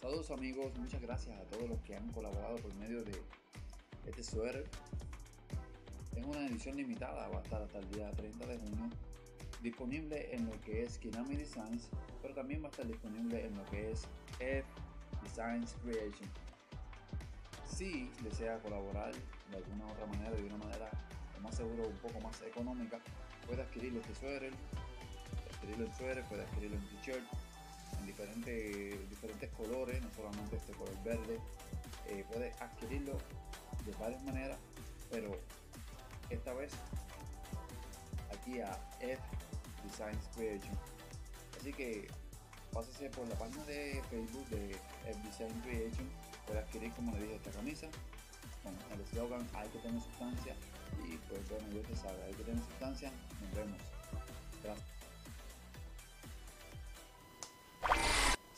Saludos amigos, muchas gracias a todos los que han colaborado por medio de este suéter. Es una edición limitada, va a estar hasta el día 30 de junio. Disponible en lo que es Kinami Designs, pero también va a estar disponible en lo que es F Designs Creation. Si desea colaborar de alguna otra manera, de una manera más seguro, un poco más económica, puede adquirir este suéter, adquirirlo en suéter, puede adquirirlo en t-shirt, diferentes, diferentes colores, no solamente este color verde, eh, puede adquirirlo de varias maneras, pero esta vez aquí a F Designs Creation. Así que pásese por la página de Facebook de F Design Creation, puede adquirir como le dije esta camisa con el eslogan hay que tener sustancia y pues bueno, yo te sabe, hay que tener sustancia, nos vemos. Gracias.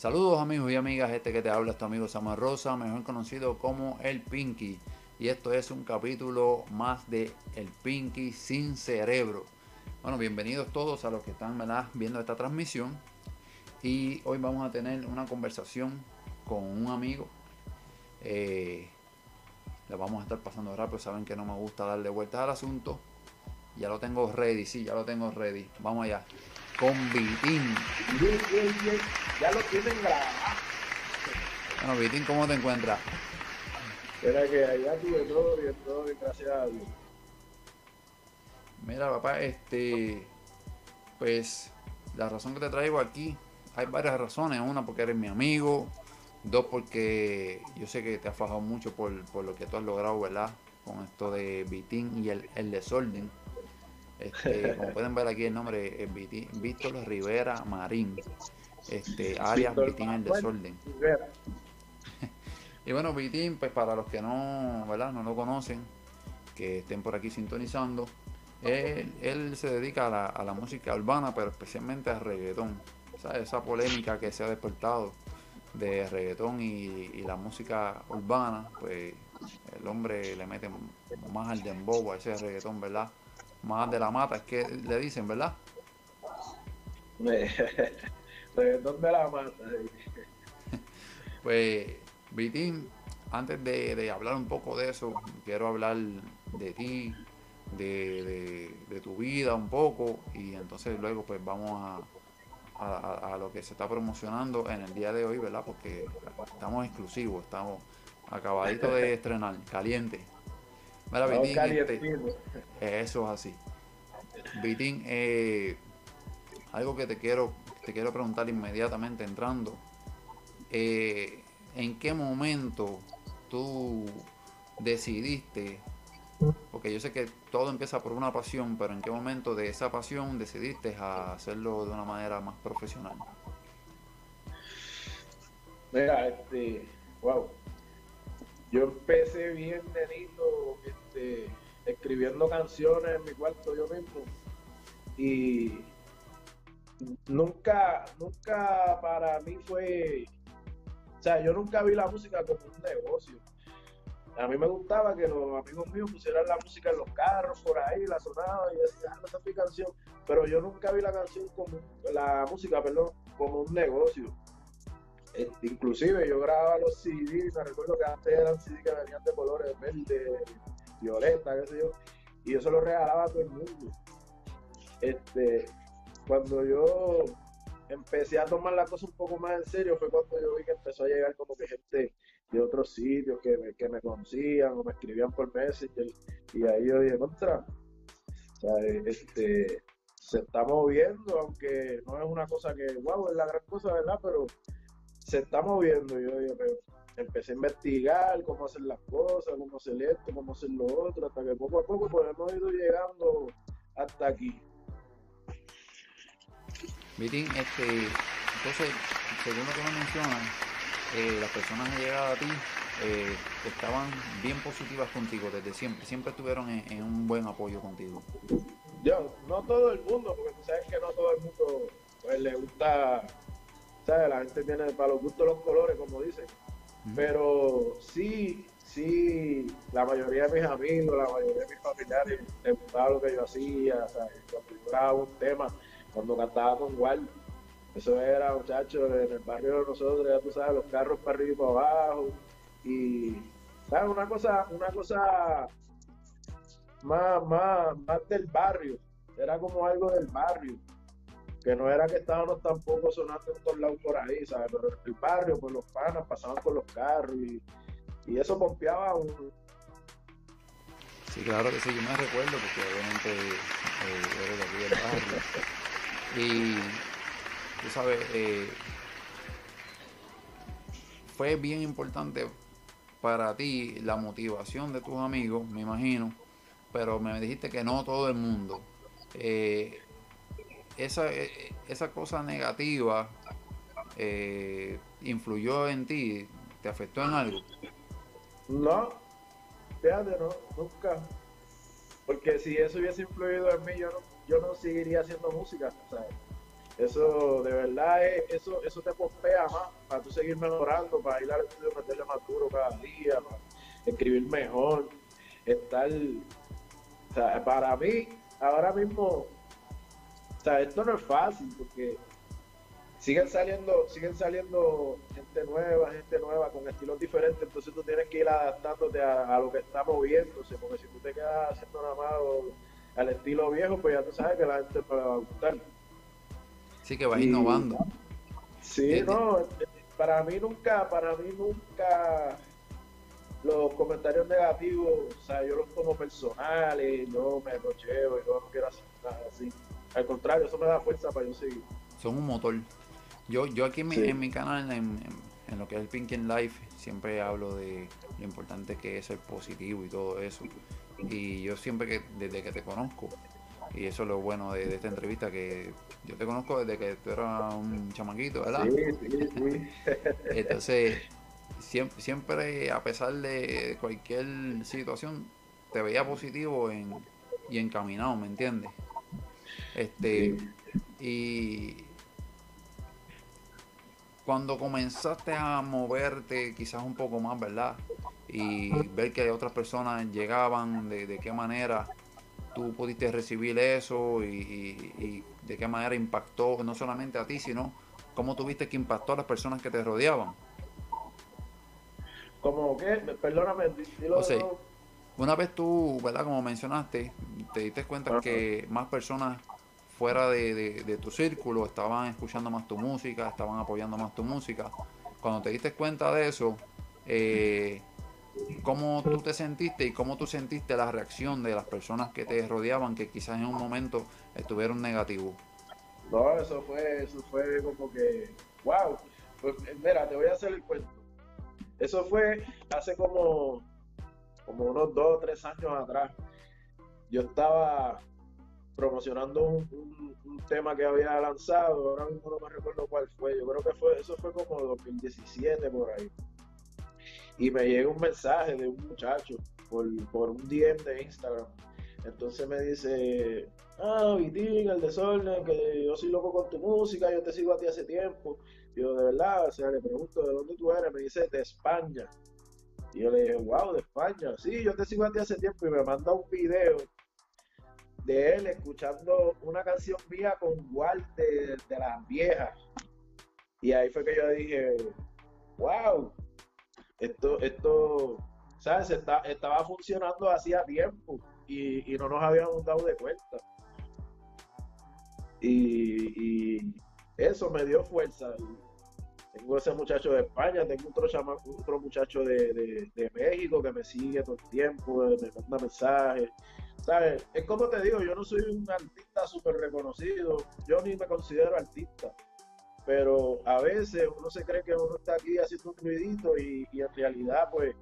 Saludos amigos y amigas, este que te habla es tu amigo Samuel Rosa, mejor conocido como El Pinky. Y esto es un capítulo más de El Pinky sin cerebro. Bueno, bienvenidos todos a los que están viendo esta transmisión. Y hoy vamos a tener una conversación con un amigo. Eh, la vamos a estar pasando rápido. Saben que no me gusta darle vueltas al asunto. Ya lo tengo ready, sí, ya lo tengo ready. Vamos allá. Con Vitín. Bien, bien, bien. Ya lo tienen grabado. Bueno, Vitín, ¿cómo te encuentras? Era que allá tuve todo bien, todo bien, gracias a Dios. Mira, papá, este. Pues la razón que te traigo aquí, hay varias razones. Una, porque eres mi amigo. Dos, porque yo sé que te has fajado mucho por, por lo que tú has logrado, ¿verdad? Con esto de Vitín y el, el desorden. Este, como pueden ver aquí el nombre es Vitín, Víctor Rivera Marín. Este, alias Vitín el desorden. Rivera. Y bueno, Vitín, pues para los que no, ¿verdad? no lo conocen, que estén por aquí sintonizando, él, él se dedica a la, a la música urbana, pero especialmente al reggaetón. ¿Sabes? Esa polémica que se ha despertado de reggaetón y, y la música urbana, pues el hombre le mete más al dembow a ese reggaetón, ¿verdad? Más de la mata, es que le dicen, ¿verdad? Reggaetón de la mata. Pues, Vitín, antes de, de hablar un poco de eso, quiero hablar de ti, de, de- de tu vida un poco, y entonces luego pues vamos a, a- a- a lo que se está promocionando en el día de hoy, ¿verdad? Porque estamos exclusivos, estamos acabaditos de estrenar, caliente. Mira, Vitín, este, eso es así. Vitín, eh, algo que te quiero, te quiero preguntar inmediatamente entrando. eh, ¿En qué momento tú decidiste? Porque yo sé que todo empieza por una pasión, pero ¿en qué momento de esa pasión decidiste a hacerlo de una manera más profesional? Mira, este, wow. Yo empecé bien nenito, este, escribiendo canciones en mi cuarto yo mismo. Y nunca, nunca para mí fue, o sea, yo nunca vi la música como un negocio. A mí me gustaba que los amigos míos pusieran la música en los carros por ahí, la sonaba y decía, ah, esa es mi canción. Pero yo nunca vi la canción como, la música, perdón, como un negocio. Este, inclusive yo grababa los CDs, me recuerdo que antes eran CDs que venían de colores verde, violeta, qué sé yo, y yo se los regalaba a todo el mundo. Este, cuando yo empecé a tomar la cosa un poco más en serio fue cuando yo vi que empezó a llegar como que gente de otros sitios que me, que me conocían o me escribían por Messenger y ahí yo dije, contra, o sea, este, se está moviendo, aunque no es una cosa que, wow, es la gran cosa, ¿verdad? Pero se está moviendo. Yo, yo pero empecé a investigar cómo hacer las cosas, cómo hacer esto, cómo hacer lo otro, hasta que poco a poco pues hemos ido llegando hasta aquí. Vitín, este, entonces, según lo que me mencionas, eh, las personas que llegaban a ti eh, estaban bien positivas contigo desde siempre, siempre estuvieron en, en un buen apoyo contigo. Yo, no todo el mundo, porque tú sabes que no todo el mundo pues, le gusta, ¿sabes? La gente tiene para los gustos los colores, como dicen. Pero sí, sí, la mayoría de mis amigos, la mayoría de mis familiares les gustaba lo que yo hacía, ¿sabes? Cuando yo grababa un tema, cuando cantaba con Eso era, muchachos, en el barrio de nosotros, ya tú sabes, los carros para arriba y para abajo. Y, ¿sabes? Una cosa, una cosa más, más, más del barrio. Era como algo del barrio. Que no era que estábamos tampoco sonando en todos lados por ahí, ¿sabes? Pero el barrio, pues los panas pasaban con los carros y, y eso pompeaba un, Sí, claro que sí, yo me recuerdo porque obviamente eh, eres de aquí del barrio. Y tú sabes, eh, fue bien importante para ti la motivación de tus amigos, me imagino, pero me dijiste que no todo el mundo. Eh, esa, esa cosa negativa influyó en ti, te afectó en algo. No, fíjate, no, nunca. Porque si eso hubiese influido en mí, yo no, yo no seguiría haciendo música. Eso, de verdad, eso, eso te pospea más para tú seguir mejorando, para ir al estudio, meterle más duro cada día, para escribir mejor, estar... Para mí, ahora mismo, o sea, esto no es fácil, porque siguen saliendo, siguen saliendo gente nueva, gente nueva con estilos diferentes, entonces tú tienes que ir adaptándote a, lo que está moviéndose, porque si tú te quedas haciendo nada más al estilo viejo, pues ya tú sabes que la gente no le va a gustar. Sí, que va innovando. Sí, eh, no, para mí nunca, para mí nunca los comentarios negativos, o sea, yo los tomo personales, yo me rocheo y yo no quiero hacer nada así. Al contrario, eso me da fuerza para yo seguir. Son un motor. Yo, yo aquí en mi, en mi canal, en, en, lo que es el Pink Life, siempre hablo de lo importante que es ser positivo y todo eso. Y yo siempre que, desde que te conozco, y eso es lo bueno de, esta entrevista, que yo te conozco desde que tú eras un chamaquito, ¿verdad? Sí, sí, sí. Entonces, siempre, siempre, a pesar de cualquier situación, te veía positivo en, y encaminado, ¿me entiendes? Este, y cuando comenzaste a moverte quizás un poco más, ¿verdad? Y ver que otras personas llegaban, de, qué manera tú pudiste recibir eso y, de qué manera impactó no solamente a ti, sino cómo tuviste que impactó a las personas que te rodeaban. ¿Cómo qué? Perdóname, dilo. O sea, una vez tú, ¿verdad? Como mencionaste, te diste cuenta que más personas fuera de, tu círculo estaban escuchando más tu música, estaban apoyando más tu música. Cuando te diste cuenta de eso, eh, ¿cómo tú te sentiste y cómo tú sentiste la reacción de las personas que te rodeaban que quizás en un momento estuvieron negativos? No, eso fue, eso fue como que, wow. Pues mira, te voy a hacer el cuento. Eso fue hace como, como unos dos o tres años atrás. Yo estaba promocionando un, tema que había lanzado, ahora mismo no me recuerdo cuál fue, yo creo que fue, eso fue como 2017 por ahí. Y me llega un mensaje de un muchacho por, por un DM de Instagram. Entonces me dice, ah, Vitín, el desorden, que yo soy loco con tu música, yo te sigo a ti hace tiempo. yo, de verdad, o sea, le pregunto, ¿de dónde tú eres? Me dice, de España. Y yo le dije, wow, de España. Sí, yo te sigo a ti hace tiempo y me manda un video de él escuchando una canción mía con Walter de, las viejas. Y ahí fue que yo dije, wow, esto, esto, ¿sabes? estaba funcionando hacía tiempo y, no nos habíamos dado de cuenta. Y, eso me dio fuerza. Tengo ese muchacho de España, tengo otro, otro muchacho de, de México que me sigue todo el tiempo, me manda mensajes. ¿sabes? Es como te digo, yo no soy un artista súper reconocido, yo ni me considero artista, pero a veces uno se cree que uno está aquí haciendo un ruidito y, en realidad pues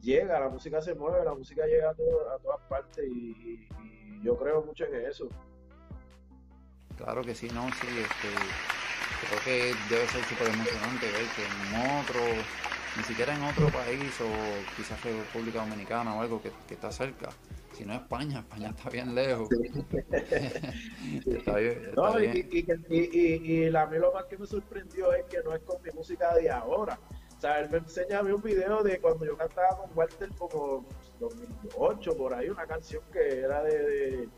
llega, la música se mueve, la música llega a, todas partes y, yo creo mucho en eso. Claro que sí, no, sí, este, creo que debe ser súper emocionante ver que en otro, ni siquiera en otro país o quizás República Dominicana o algo que, que está cerca, si no España, España está bien lejos. Y, a mí lo más que me sorprendió es que no es con mi música de ahora. O sea, él me enseña a mí un video de cuando yo cantaba con Walter como 2008, por ahí, una canción que era de,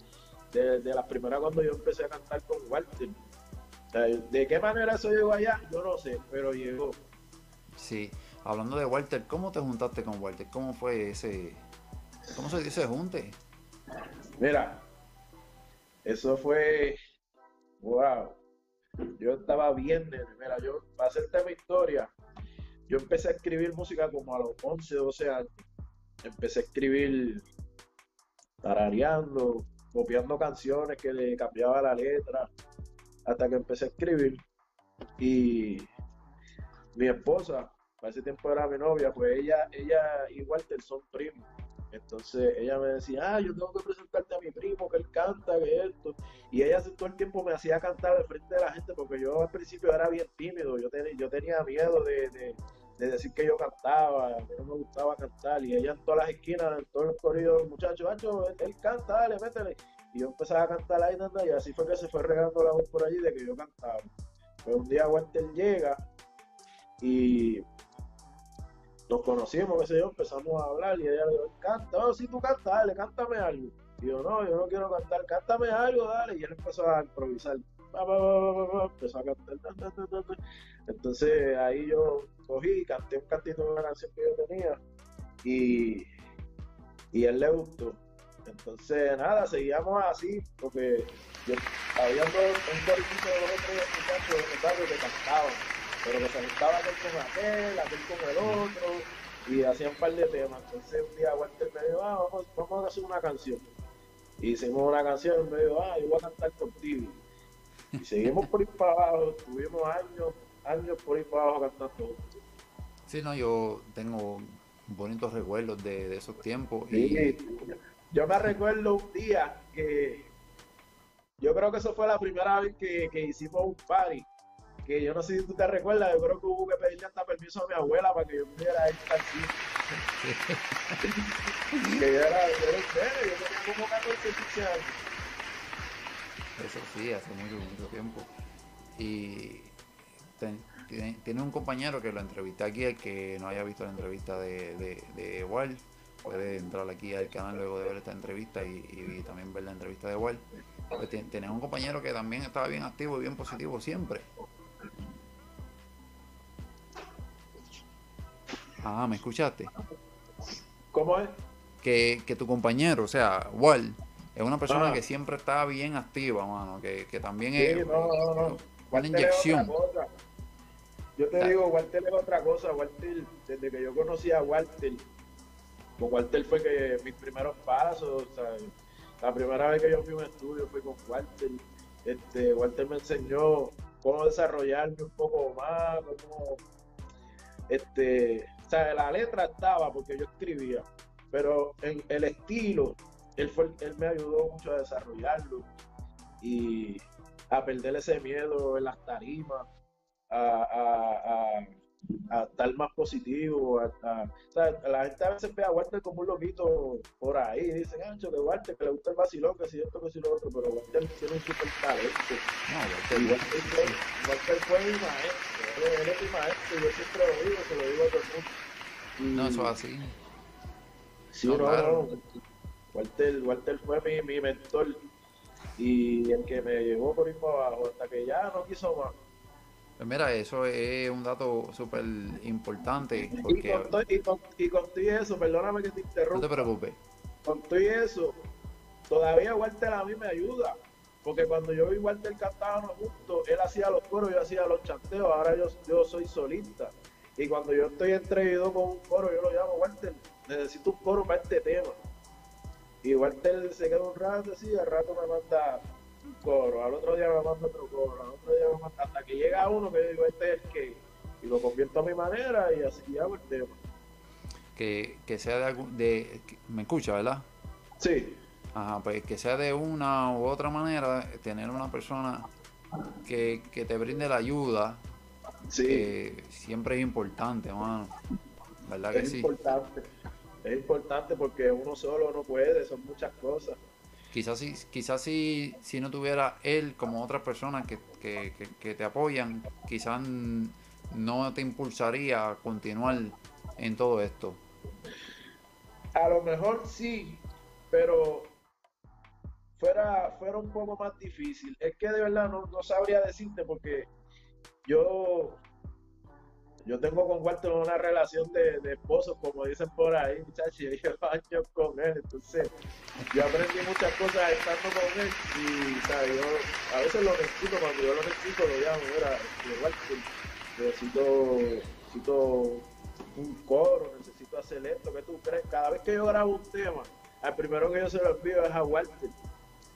de, de, las primeras cuando yo empecé a cantar con Walter. ¿De qué manera eso llegó allá? Yo no sé, pero llegó. Sí, hablando de Walter, ¿cómo te juntaste con Walter? ¿Cómo fue ese, cómo se dice junte? Mira, eso fue, wow, yo estaba bien, mira, yo, para hacerte mi historia, yo empecé a escribir música como a los 11, 12 años. Empecé a escribir tarareando, copiando canciones que le cambiaba la letra, hasta que empecé a escribir. Y mi esposa, para ese tiempo era mi novia, pues ella, ella y Walter son primos. Entonces ella me decía, ah, yo tengo que presentarte a mi primo, que él canta, que esto. Y ella todo el tiempo me hacía cantar al frente de la gente, porque yo al principio era bien tímido, yo, yo tenía miedo de, decir que yo cantaba, mí no me gustaba cantar. Y ella en todas las esquinas, en todos los corridos, muchachos, macho, él, canta, dale, métele. Y yo empezaba a cantar ahí, y así fue que se fue regando la voz por allí de que yo cantaba. Pues un día Walter llega y nos conocimos, qué sé yo, empezamos a hablar y ella le dijo, canta, oh, si tú cantas, dale, cántame algo. Y yo, no, yo no quiero cantar, cántame algo, dale. Y él empezó a improvisar. empezó a cantar. Entonces ahí yo cogí, canté un cantito de una canción que yo tenía y, y él le gustó. Entonces, nada, seguíamos así, porque yo, había dos, un corillito de los otros muchachos barrio que cantaban pero que se gustaba aquel con aquel, aquel con el otro, y hacían un par de temas. Entonces un día Walter me dijo, ah, vamos, vamos a hacer una canción. Y hicimos una canción, me dijo, ah, yo voy a cantar contigo. Y seguimos por ir para abajo, tuvimos años, años por ir para abajo cantando. Sí, no, yo tengo bonitos recuerdos de, de esos tiempos. y... Yo me recuerdo un día que yo creo que eso fue la primera vez que, que hicimos un party que yo no sé si tú te recuerdas, yo creo que hubo que pedirle hasta permiso a mi abuela para que yo pudiera ir aquí. que yo era, yo era yo tenía como 14, 15 años. Eso sí, hace mucho, mucho tiempo. Y tiene, un compañero que lo entrevisté aquí, el que no haya visto la entrevista de, de, de Wall, puede entrar aquí al canal luego de ver esta entrevista y, también ver la entrevista de Wall. Pues tiene un compañero que también estaba bien activo y bien positivo siempre. Ah, ¿me escuchaste? ¿Cómo es? Que, tu compañero, o sea, Wal, es una persona que siempre está bien activa, mano, que, también es una inyección. Yo te digo, Walter es otra cosa, Walter, desde que yo conocí a Walter, con Walter fue que mis primeros pasos, o sea, la primera vez que yo fui a un estudio fue con Walter, este, Walter me enseñó cómo desarrollarme un poco más, cómo, este, o sea, la letra estaba porque yo escribía, pero en el estilo, él, fue, él me ayudó mucho a desarrollarlo y a perder ese miedo en las tarimas, a, a estar más positivo. A, o sea, la gente a veces ve a Walter como un loquito por ahí. Y dicen, ancho, que Walter, que le gusta el vacilón, que si esto, que si lo otro. Pero Walter tiene un super talento. No, Walter, fue, Walter fue mi maestro. Él, es mi maestro. Yo siempre lo digo, se lo digo a todo el mundo. no, eso es así. Sí, no, no, Walter, Walter fue mi, mi mentor y el que me llevó por ir para abajo hasta que ya no quiso más. Pues mira, eso es un dato súper importante. Porque... Y, con, y, con, y, eso, perdóname que te interrumpa. No te preocupes. Con todo eso, todavía Walter a mí me ayuda. Porque cuando yo vi Walter cantábamos juntos, él hacía los coros, yo hacía los chanteos, ahora yo, yo soy solista. Y cuando yo estoy entrevido con un coro, yo lo llamo, Walter, necesito un coro para este tema. Y Walter se queda un rato así, al rato me manda coro, al otro día me mando otro coro, al otro día me mando, hasta que llega uno que digo, este es el que, y lo convierto a mi manera y así hago el tema. Que, que sea de, algún, de, me escucha, ¿verdad? Sí. Ajá, pues que sea de una u otra manera, tener una persona que, que te brinde la ayuda, sí. siempre es importante, hermano. ¿Verdad es que sí? Es importante. Es importante porque uno solo no puede, son muchas cosas. Quizás si, quizás si, si no tuviera él como otras personas que, te apoyan, quizás no te impulsaría a continuar en todo esto. A lo mejor sí, pero fuera, fuera un poco más difícil. Es que de verdad no, no sabría decirte porque yo yo tengo con Walter una relación de, de esposos, como dicen por ahí, muchachos, y llevo años con él, entonces yo aprendí muchas cosas estando con él y ¿sabes? yo a veces lo necesito, cuando yo lo necesito lo llamo, mira, Walter, necesito, necesito un coro, necesito hacer esto, ¿qué tú crees? Cada vez que yo grabo un tema, al primero que yo se lo envío es a Walter.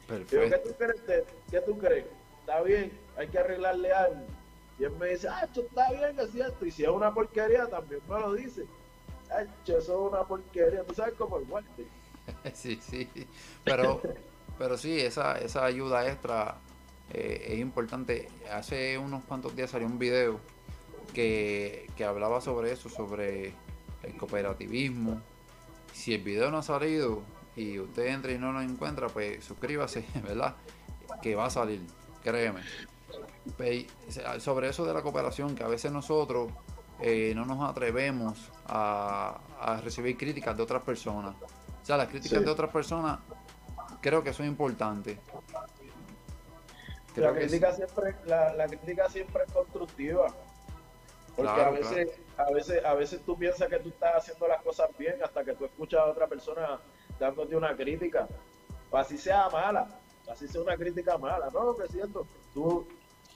Perfecto. ¿qué tú crees? ¿Qué tú crees? Está bien, hay que arreglarle algo y él me dice, ah, esto está bien, es cierto. Y si es una porquería, también me lo dice. Ah, eso es una porquería. Tú sabes cómo el guante. sí, sí. Pero, pero sí, esa, esa ayuda extra eh, es importante. Hace unos cuantos días salió un video que, que hablaba sobre eso, sobre el cooperativismo. Si el video no ha salido y usted entra y no lo encuentra, pues suscríbase, ¿verdad? Que va a salir, créeme sobre eso de la cooperación, que a veces nosotros eh, no nos atrevemos a, recibir críticas de otras personas. O sea, las críticas de otras personas creo que son importantes. la, crítica siempre, la, crítica siempre es constructiva. Porque a, veces, a, veces, a veces tú piensas que tú estás haciendo las cosas bien hasta que tú escuchas a otra persona dándote una crítica. O así sea mala, así sea una crítica mala. No, que siento, tú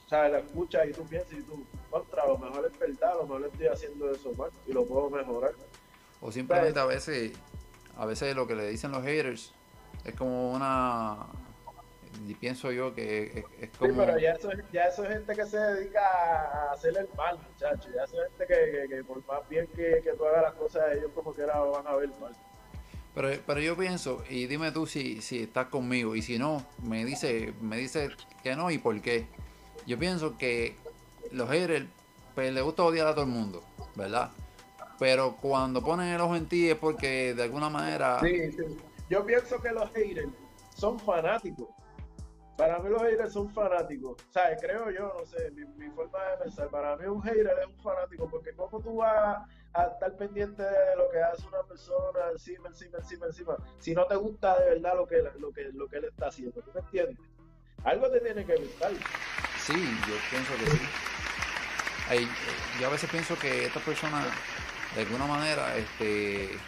sea, La escuchas y tú piensas y tú, contra, lo mejor es verdad, a lo mejor estoy haciendo eso mal y lo puedo mejorar. O simplemente a veces, a veces lo que le dicen los haters es como una y pienso yo que es, como... Sí, pero ya eso, ya eso es gente que se dedica a hacerle el mal, muchachos. Ya eso es gente que, que, por más bien que, que tú hagas las cosas, ellos como que lo van a ver mal. Pero, pero yo pienso, y dime tú si, si estás conmigo, y si no, me dice, me dice que no y por qué yo pienso que los haters pues les gusta odiar a todo el mundo, ¿verdad? Pero cuando ponen el ojo en ti es porque de alguna manera... Sí, sí. Yo pienso que los haters son fanáticos. Para mí los haters son fanáticos. ¿Sabes? Creo yo, no sé, mi, forma de pensar. Para mí un hater es un fanático porque como tú vas a estar pendiente de lo que hace una persona encima, encima, encima, encima, si no te gusta de verdad lo que, lo que, lo que él está haciendo. ¿Tú me entiendes? Algo te tiene que gustar. Sí, yo pienso que sí. Eh, yo a veces pienso que estas personas, de alguna manera, este, eh,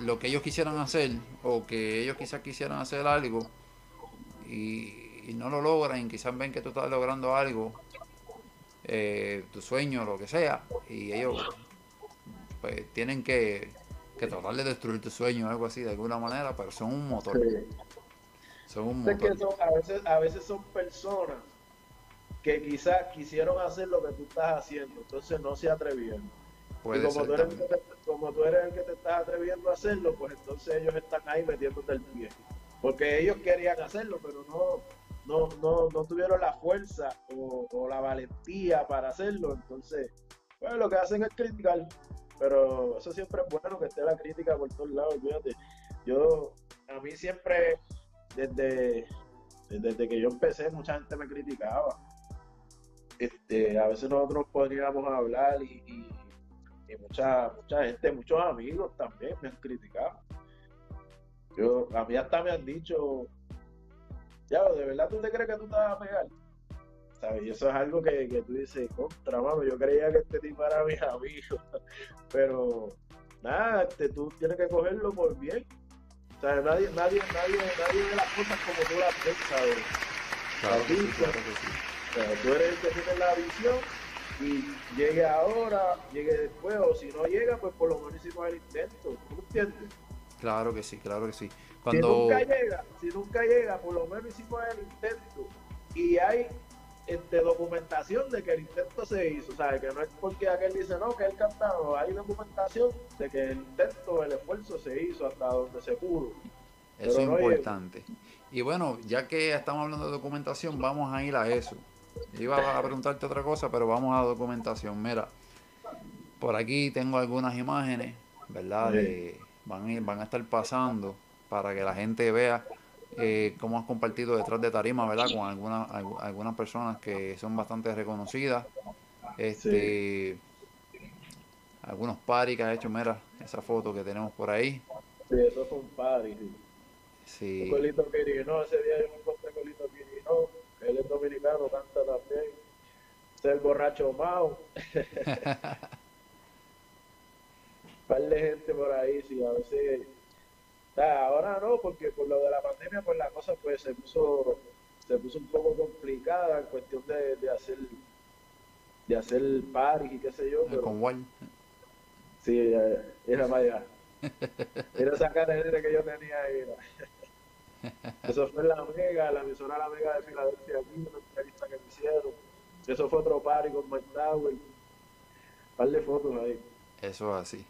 lo que ellos quisieran hacer, o que ellos quizás quisieran hacer algo, y, no lo logran, y quizás ven que tú estás logrando algo, eh, tu sueño, lo que sea, y ellos pues tienen que, que tratar de destruir tu sueño o algo así de alguna manera, pero son un motor. Son un motor. a, veces, a veces son personas que quizás quisieron hacer lo que tú estás haciendo, entonces no se atrevieron. y como, tú eres, como tú eres el que te estás atreviendo a hacerlo, pues entonces ellos están ahí metiéndote el pie. Porque ellos querían hacerlo, pero no, no, no, no tuvieron la fuerza o, la valentía para hacerlo. Entonces, pues lo que hacen es criticar. Pero eso siempre es bueno que esté la crítica por todos lados. Fíjate, yo, a mí siempre, desde, desde que yo empecé, mucha gente me criticaba este, a veces nosotros podríamos hablar y, mucha, mucha gente, muchos amigos también me han criticado. Yo, a mí hasta me han dicho, ya, ¿de verdad tú te crees que tú te vas a pegar? ¿Sabes? Y eso es algo que, que tú dices, contra, mano, yo creía que este tipo era mi amigo, pero nada, este, tú tienes que cogerlo por bien. O sea, nadie, nadie, nadie, nadie ve las cosas como tú las ves, ¿sabes? Claro, tú eres el que tiene la visión y llegue ahora, llegue después, o si no llega, pues por lo menos hicimos el intento. ¿Tú entiendes? Claro que sí, claro que sí. Cuando... Si nunca llega, si nunca llega, por lo menos hicimos el intento. Y hay este, documentación de que el intento se hizo, o sea, que no es porque aquel dice no, que él cantado, hay documentación de que el intento, el esfuerzo se hizo hasta donde se pudo. Eso es importante. Y bueno, ya que estamos hablando de documentación, vamos a ir a eso. Iba a preguntarte otra cosa, pero vamos a documentación. Mira, por aquí tengo algunas imágenes, ¿verdad? van, a van a estar pasando para que la gente vea eh, cómo has compartido detrás de tarima, ¿verdad? Con algunas algunas personas que son bastante reconocidas. Este, algunos paris que has hecho, mira, esa foto que tenemos por ahí. Sí, eso es un Sí. Colito Quirino, ese día yo me encontré con Colito él es dominicano, canta también. El borracho Mao. par de gente por ahí, sí, a veces. Sea, ahora no, porque por lo de la pandemia, pues la cosa pues se puso, se puso un poco complicada en cuestión de, de hacer de hacer party y qué sé yo. Pero, Con Wall. Sí, era para allá. Era esa cara que yo tenía ahí. era. Eso fue la Mega, la emisora La Mega de Filadelfia, aquí, una entrevista que me hicieron. Eso fue otro party con Mike Tower. Un par de fotos ahí. Eso es así.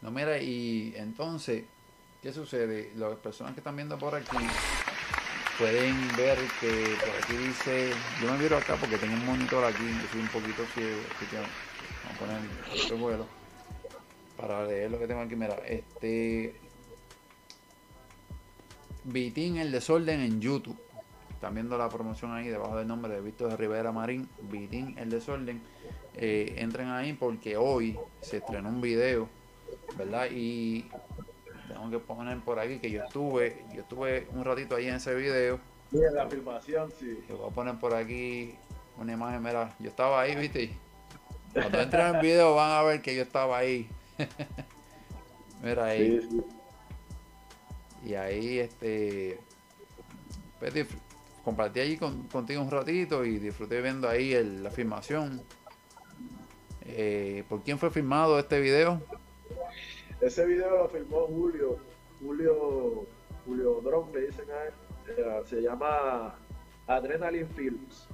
No, mira, y entonces, ¿qué sucede? Las personas que están viendo por aquí pueden ver que por aquí dice, yo me miro acá porque tengo un monitor aquí, yo soy un poquito ciego, así que vamos a poner otro vuelo para leer lo que tengo aquí. Mira, este Vitín el desorden en YouTube. Están viendo la promoción ahí debajo del nombre de Víctor Rivera Marín, Vitín el desorden. Eh, entren ahí porque hoy se estrenó un video, ¿verdad? Y tengo que poner por aquí que yo estuve, yo estuve un ratito ahí en ese video. Sí, en la filmación, sí. Yo voy a poner por aquí una imagen, mira, yo estaba ahí, ¿viste? Cuando entren en el video van a ver que yo estaba ahí. mira ahí. Sí, sí. Y ahí, este, pues, compartí allí con- contigo un ratito y disfruté viendo ahí el- la filmación. Eh, ¿Por quién fue filmado este video? Ese video lo filmó Julio, Julio, Julio Dron, le dicen a él. Eh, se llama Adrenaline Films.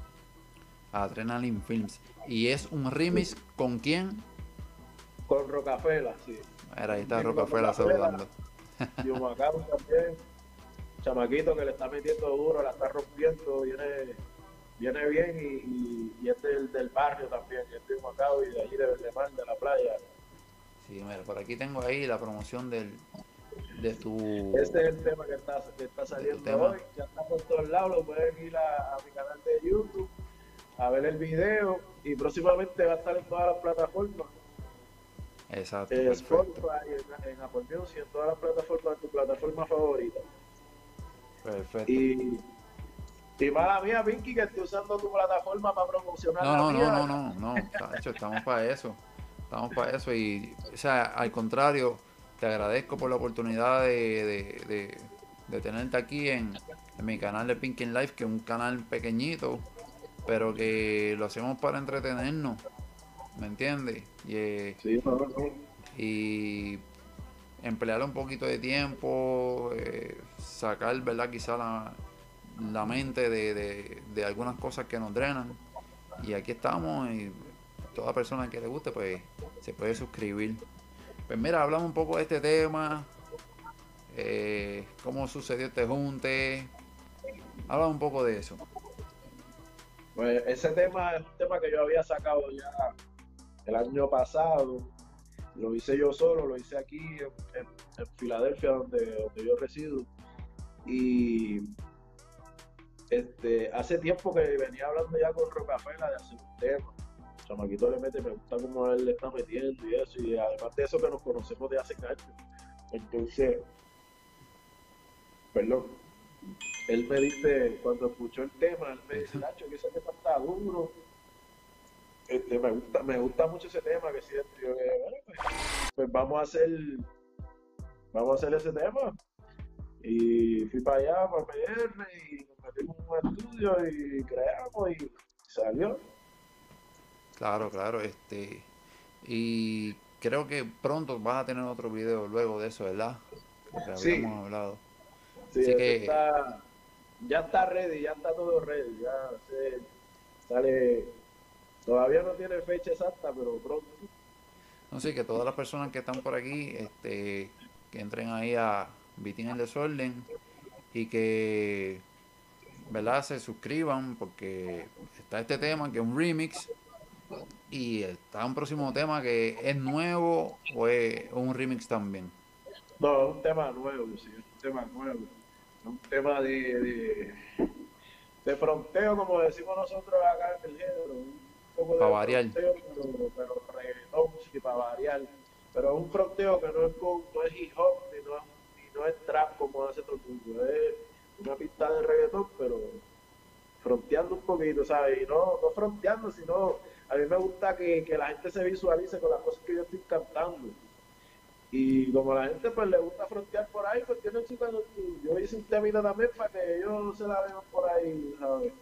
Adrenaline Films. Y es un remix con quién? Con Rocafela, sí. Mira, ahí está Rocafela. saludando. Y Humacao también. Chamaquito que le está metiendo duro, la está rompiendo, viene, viene bien y, y, y es del, del barrio también, y es de Humacao y de allí de Verdemar, de la playa. Sí, mira, por aquí tengo ahí la promoción del, de tu... Este es el tema que está, que está saliendo hoy. Ya está por todos lados. Lo pueden ir a, a mi canal de YouTube a ver el video. Y próximamente va a estar en todas las plataformas. Exacto, En perfecto. Spotify, en, en Apple Music, en todas las plataformas, en tu plataforma favorita. Perfecto. Y, y mala mía, Pinky, que estoy usando tu plataforma para promocionar No, la no, mía. no, no, no, no, tacho, estamos para eso. Estamos para eso y, o sea, al contrario, te agradezco por la oportunidad de, de, de- de tenerte aquí en, en mi canal de Pinkin Life, que es un canal pequeñito, pero que lo hacemos para entretenernos, ¿me entiendes? Y, eh, Sí, no, no, y emplear un poquito de tiempo, eh, sacar, ¿verdad? Quizá la, la mente de, de- de algunas cosas que nos drenan. Y aquí estamos y toda persona que le guste, pues se puede suscribir. Pues mira, hablamos un poco de este tema, eh, cómo sucedió este junte. Habla un poco de eso. Pues ese tema es un tema que yo había sacado ya el año pasado. Lo hice yo solo, lo hice aquí en, Filadelfia, donde, donde yo resido. Y este, hace tiempo que venía hablando ya con Rocafela de hacer un tema. Chamaquito le mete, me gusta cómo él le está metiendo y eso. Y además de eso que nos conocemos de hace años. Entonces, perdón, él me dice, cuando escuchó el tema, él me dice, Nacho, que ese tema está duro. Este, me gusta, me gusta mucho ese tema que siento. Yo, que, bueno, pues, pues vamos a hacer, vamos a hacer ese tema. Y fui para allá, para PR, y nos metimos en un estudio y creamos y salió. Claro, claro, este. Y creo que pronto vas a tener otro video luego de eso, ¿verdad? Porque Sí. habíamos hablado. Sí, Así que- está, ya está ready, ya está todo ready, ya se, sale, todavía no tiene fecha exacta, pero pronto. No sé, que todas las personas que están por aquí, este, que entren ahí a Vitín el Desorden y que, ¿verdad? Se suscriban porque está este tema que es un remix y está un próximo tema que es nuevo o es un remix también. No, es un tema nuevo, sí, es un tema nuevo. Es un tema de, de, de fronteo, como decimos nosotros acá en el género. Poco de Pa' variar. fronteo, pero, pero reggaetón, sí, para variar. Pero es un fronteo que no es, con, no es hip hop, ni no es, ni no es trap como hace todo el mundo, es una pista de reggaetón, pero fronteando un poquito, ¿sabes? Y no, no fronteando, sino a mí me gusta que, que la gente se visualice con las cosas que yo estoy cantando. Y como a la gente pues le gusta frontear por ahí, pues tienen su Yo hice un temita también para que ellos se la vean por ahí, ¿sabes?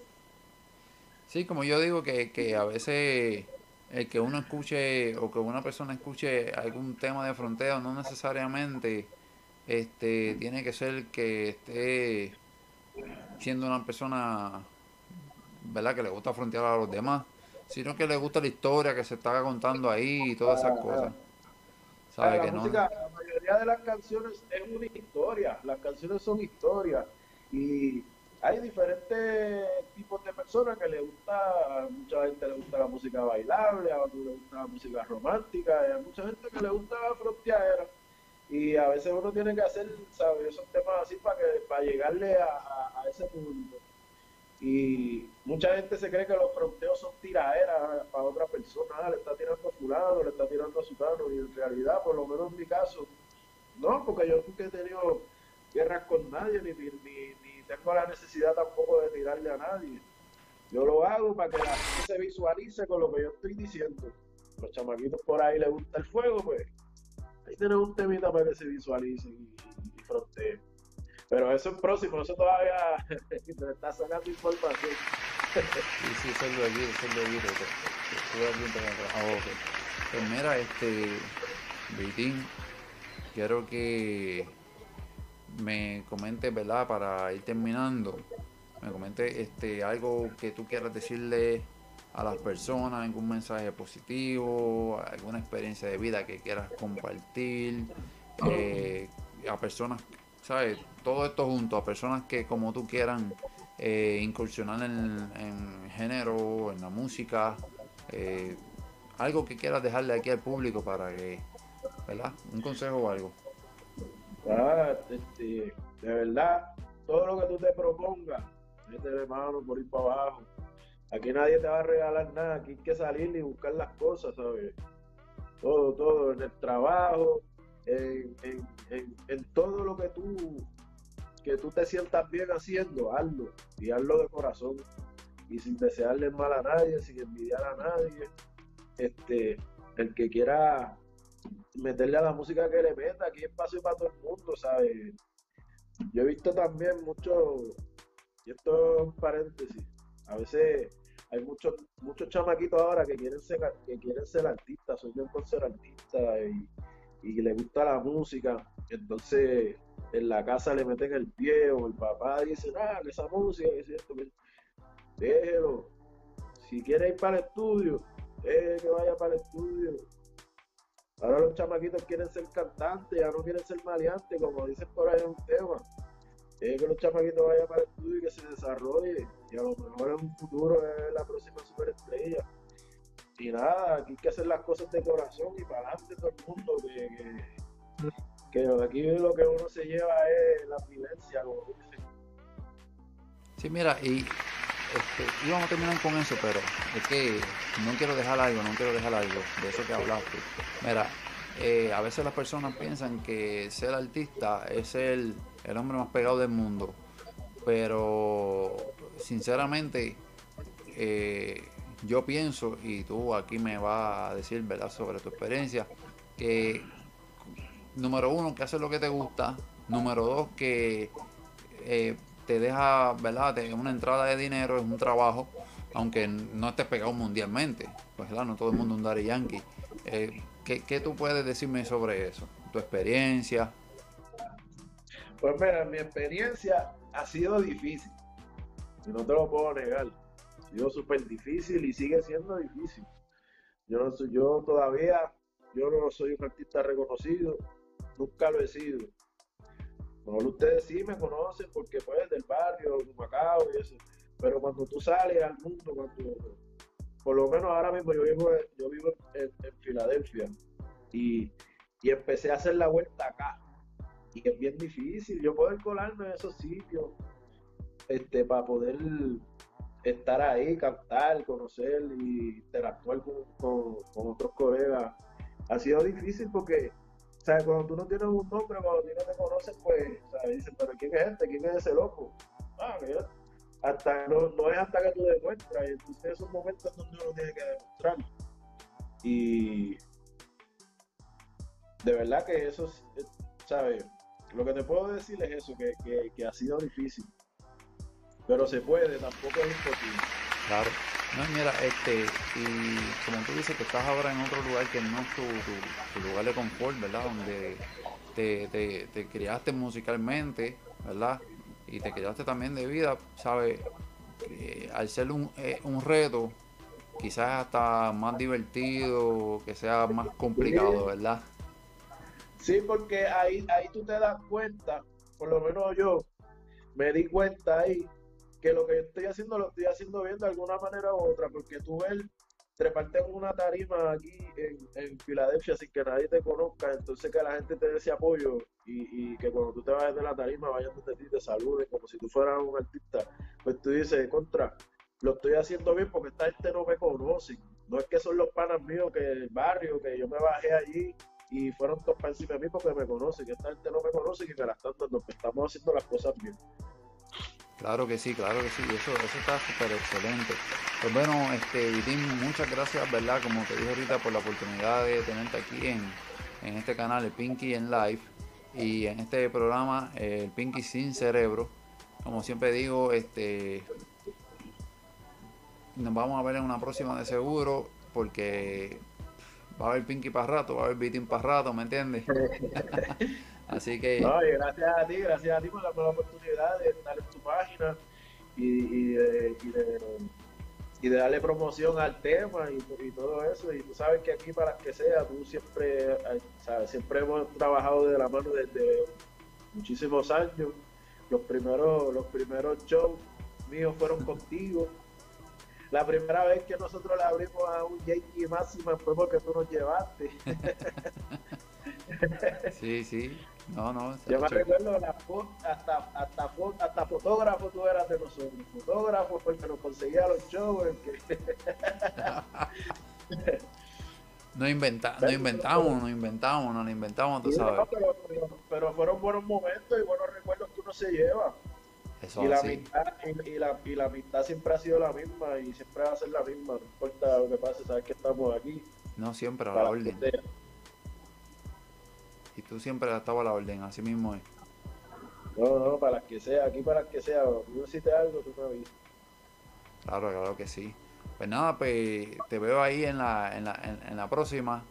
Sí, como yo digo que, que a veces el que uno escuche o que una persona escuche algún tema de fronteo no necesariamente este tiene que ser que esté siendo una persona verdad que le gusta frontear a los demás sino que le gusta la historia que se está contando ahí y todas esas cosas. La, la mayoría de las canciones es una historia, las canciones son historias y hay diferentes tipos de personas que le gusta, a mucha gente le gusta la música bailable, a otros le gusta la música romántica, y a mucha gente que le gusta la fronteadera. Y a veces uno tiene que hacer, ¿sabes? esos temas así para que para llegarle a ese público. Y mucha gente se cree que los fronteos son tiraderas para otra persona, ah, le está tirando a fulano, le está tirando a sutano, y en realidad, por lo menos en mi caso, no, porque yo nunca he tenido guerras con nadie, ni, ni, ni, tengo la necesidad tampoco de tirarle a nadie. Yo lo hago para que la gente se visualice con lo que yo estoy diciendo. Los chamaquitos por ahí les gusta el fuego, pues ahí tenemos un temita para que se visualicen y, y fronteen. Pero eso es próximo, eso todavía me está sacando información. sí, sí, eso es lo aquí, eso es lo aquí. Pues mira, este, Vitín, quiero que me comentes, ¿verdad? Para ir terminando, me comente este, algo que tú quieras decirle a las personas, algún mensaje positivo, alguna experiencia de vida que quieras compartir, eh, a personas, ¿sabes? todo esto junto a personas que como tú quieran eh, incursionar en, en, género, en la música, eh, algo que quieras dejarle aquí al público para que, ¿verdad? Un consejo o algo. Ah, este, de verdad, todo lo que tú te propongas, de mano por ir para abajo. Aquí nadie te va a regalar nada, aquí hay que salir y buscar las cosas, ¿sabes? Todo, todo, en el trabajo, en, en, en todo lo que tú que tú te sientas bien haciendo, hazlo y hazlo de corazón y sin desearle mal a nadie, sin envidiar a nadie. Este, el que quiera meterle a la música que le meta, aquí espacio para todo el mundo, ¿sabes? Yo he visto también mucho, y esto es un paréntesis, a veces hay muchos muchos chamaquitos ahora que quieren ser que quieren ser artistas, yo por ser artista y, y le gusta la música, entonces en la casa le meten el pie o el papá dice, ah, esa música, es esto, déjelo. Si quiere ir para el estudio, déjelo que vaya para el estudio. Ahora los chamaquitos quieren ser cantantes, ya no quieren ser maleantes, como dicen por ahí en un tema. Deje que los chamaquitos vayan para el estudio y que se desarrolle. Y a lo mejor en un futuro es la próxima superestrella. Y nada, aquí hay que hacer las cosas de corazón y para adelante todo el mundo. que que aquí lo que uno se lleva es la violencia, Sí, mira, y este, íbamos a terminar con eso, pero es que no quiero dejar algo, no quiero dejar algo de eso que hablaste. Mira, eh, a veces las personas piensan que ser artista es el, el hombre más pegado del mundo, pero sinceramente eh, yo pienso, y tú aquí me vas a decir, ¿verdad?, sobre tu experiencia, que número uno, que haces lo que te gusta. Número dos, que eh, te deja, ¿verdad? Una entrada de dinero, es un trabajo, aunque no estés pegado mundialmente. Pues claro, no todo el mundo un Daddy Yankee. Eh, ¿qué, tú puedes decirme sobre eso? ¿Tu experiencia? Pues mira, mi experiencia ha sido difícil. Y no te lo puedo negar. Ha sido súper difícil y sigue siendo difícil. Yo, no yo todavía, yo no soy un artista reconocido nunca lo he sido. Mejor ustedes sí me conocen porque pues del barrio, de Macao y eso. Pero cuando tú sales al mundo, cuando, por lo menos ahora mismo yo vivo, yo vivo en, Filadelfia y, empecé a hacer la vuelta acá. Y es bien difícil yo poder colarme en esos sitios este, para poder estar ahí, cantar, conocer y interactuar con otros colegas. Ha sido difícil porque sea, cuando tú no tienes un nombre, cuando tú no te conoces, pues, o sea, dicen, pero ¿quién es este? ¿Quién es ese loco? Ah, mira. Hasta, no, no es hasta que tú demuestras, y entonces esos momentos donde uno tiene que demostrar. Y de verdad que eso, ¿sabes? Lo que te puedo decir es eso, que, que, que ha sido difícil. Pero se puede, tampoco es imposible. Claro. No, mira, este, y como tú dices que estás ahora en otro lugar que no es tu, lugar de confort, ¿verdad? Donde te, te, criaste musicalmente, ¿verdad? Y te criaste también de vida, ¿sabes? al ser un, eh, un reto, quizás hasta más divertido, que sea más complicado, ¿verdad? Sí, porque ahí, ahí tú te das cuenta, por lo menos yo me di cuenta ahí que lo que estoy haciendo lo estoy haciendo bien de alguna manera u otra, porque tú ves treparte en una tarima aquí en, Filadelfia sin que nadie te conozca, entonces que la gente te dé ese apoyo y, que cuando tú te vayas de la tarima vayan donde ti te saluden como si tú fueras un artista, pues tú dices, contra, lo estoy haciendo bien porque esta gente no me conoce, no es que son los panas míos que el barrio, que yo me bajé allí y fueron todos para encima de mí porque me conocen, que esta gente no me conoce y me la están dando, que estamos haciendo las cosas bien. Claro que sí, claro que sí, eso, eso está súper excelente. Pues bueno, este, Vitín, muchas gracias, ¿verdad? Como te dije ahorita, por la oportunidad de tenerte aquí en, en este canal, el Pinky en Live, y en este programa, el Pinky sin cerebro. Como siempre digo, este, nos vamos a ver en una próxima de seguro, porque va a haber Pinky para rato, va a haber Vitín para rato, ¿me entiendes? Así que. No, gracias a ti, gracias a ti por darme la oportunidad de estar en tu página y, de, y, de, darle promoción al tema y, todo eso. Y tú sabes que aquí, para que sea, tú siempre, sabes, siempre hemos trabajado de la mano desde muchísimos años. Los primeros, los primeros shows míos fueron contigo. La primera vez que nosotros le abrimos a un Yankee Máxima fue porque tú nos llevaste. sí, sí. No, no. Yo me recuerdo la hasta, hasta, hasta fotógrafo tú eras de nosotros. Fotógrafo fue el que nos conseguía los shows. Que... no, inventa, no inventamos, no inventamos, no lo inventamos, tú sabes. pero, fueron buenos momentos y buenos recuerdos que uno se lleva. Eso y, la amistad, y, la, y la amistad siempre ha sido la misma y siempre va a ser la misma, no importa lo que pase, sabes que estamos aquí. No siempre a la orden y tú siempre has estado a la orden, así mismo es. No, no, para que sea, aquí para que sea, yo necesite algo, tú me avisas. Claro, claro que sí. Pues nada, pues te veo ahí en la, en la, en, la próxima.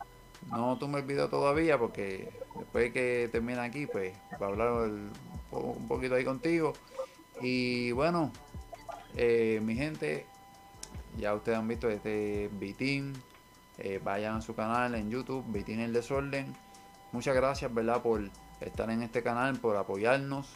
No tú me video todavía porque después que termine aquí, pues va a hablar un poquito ahí contigo. Y bueno, eh, mi gente, ya ustedes han visto este Bitín. Eh, vayan a su canal en YouTube, Bitín el Desorden. Muchas gracias, ¿verdad? Por estar en este canal, por apoyarnos.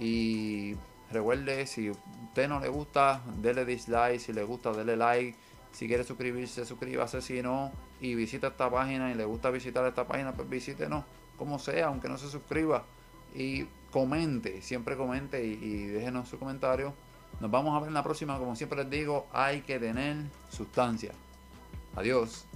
Y recuerde, si a usted no le gusta, dele dislike. Si le gusta, dele like. Si quiere suscribirse, suscríbase. Si no, y visita esta página y le gusta visitar esta página, pues visítenos. Como sea, aunque no se suscriba. Y comente, siempre comente y, y déjenos su comentario. Nos vamos a ver en la próxima. Como siempre les digo, hay que tener sustancia. Adiós.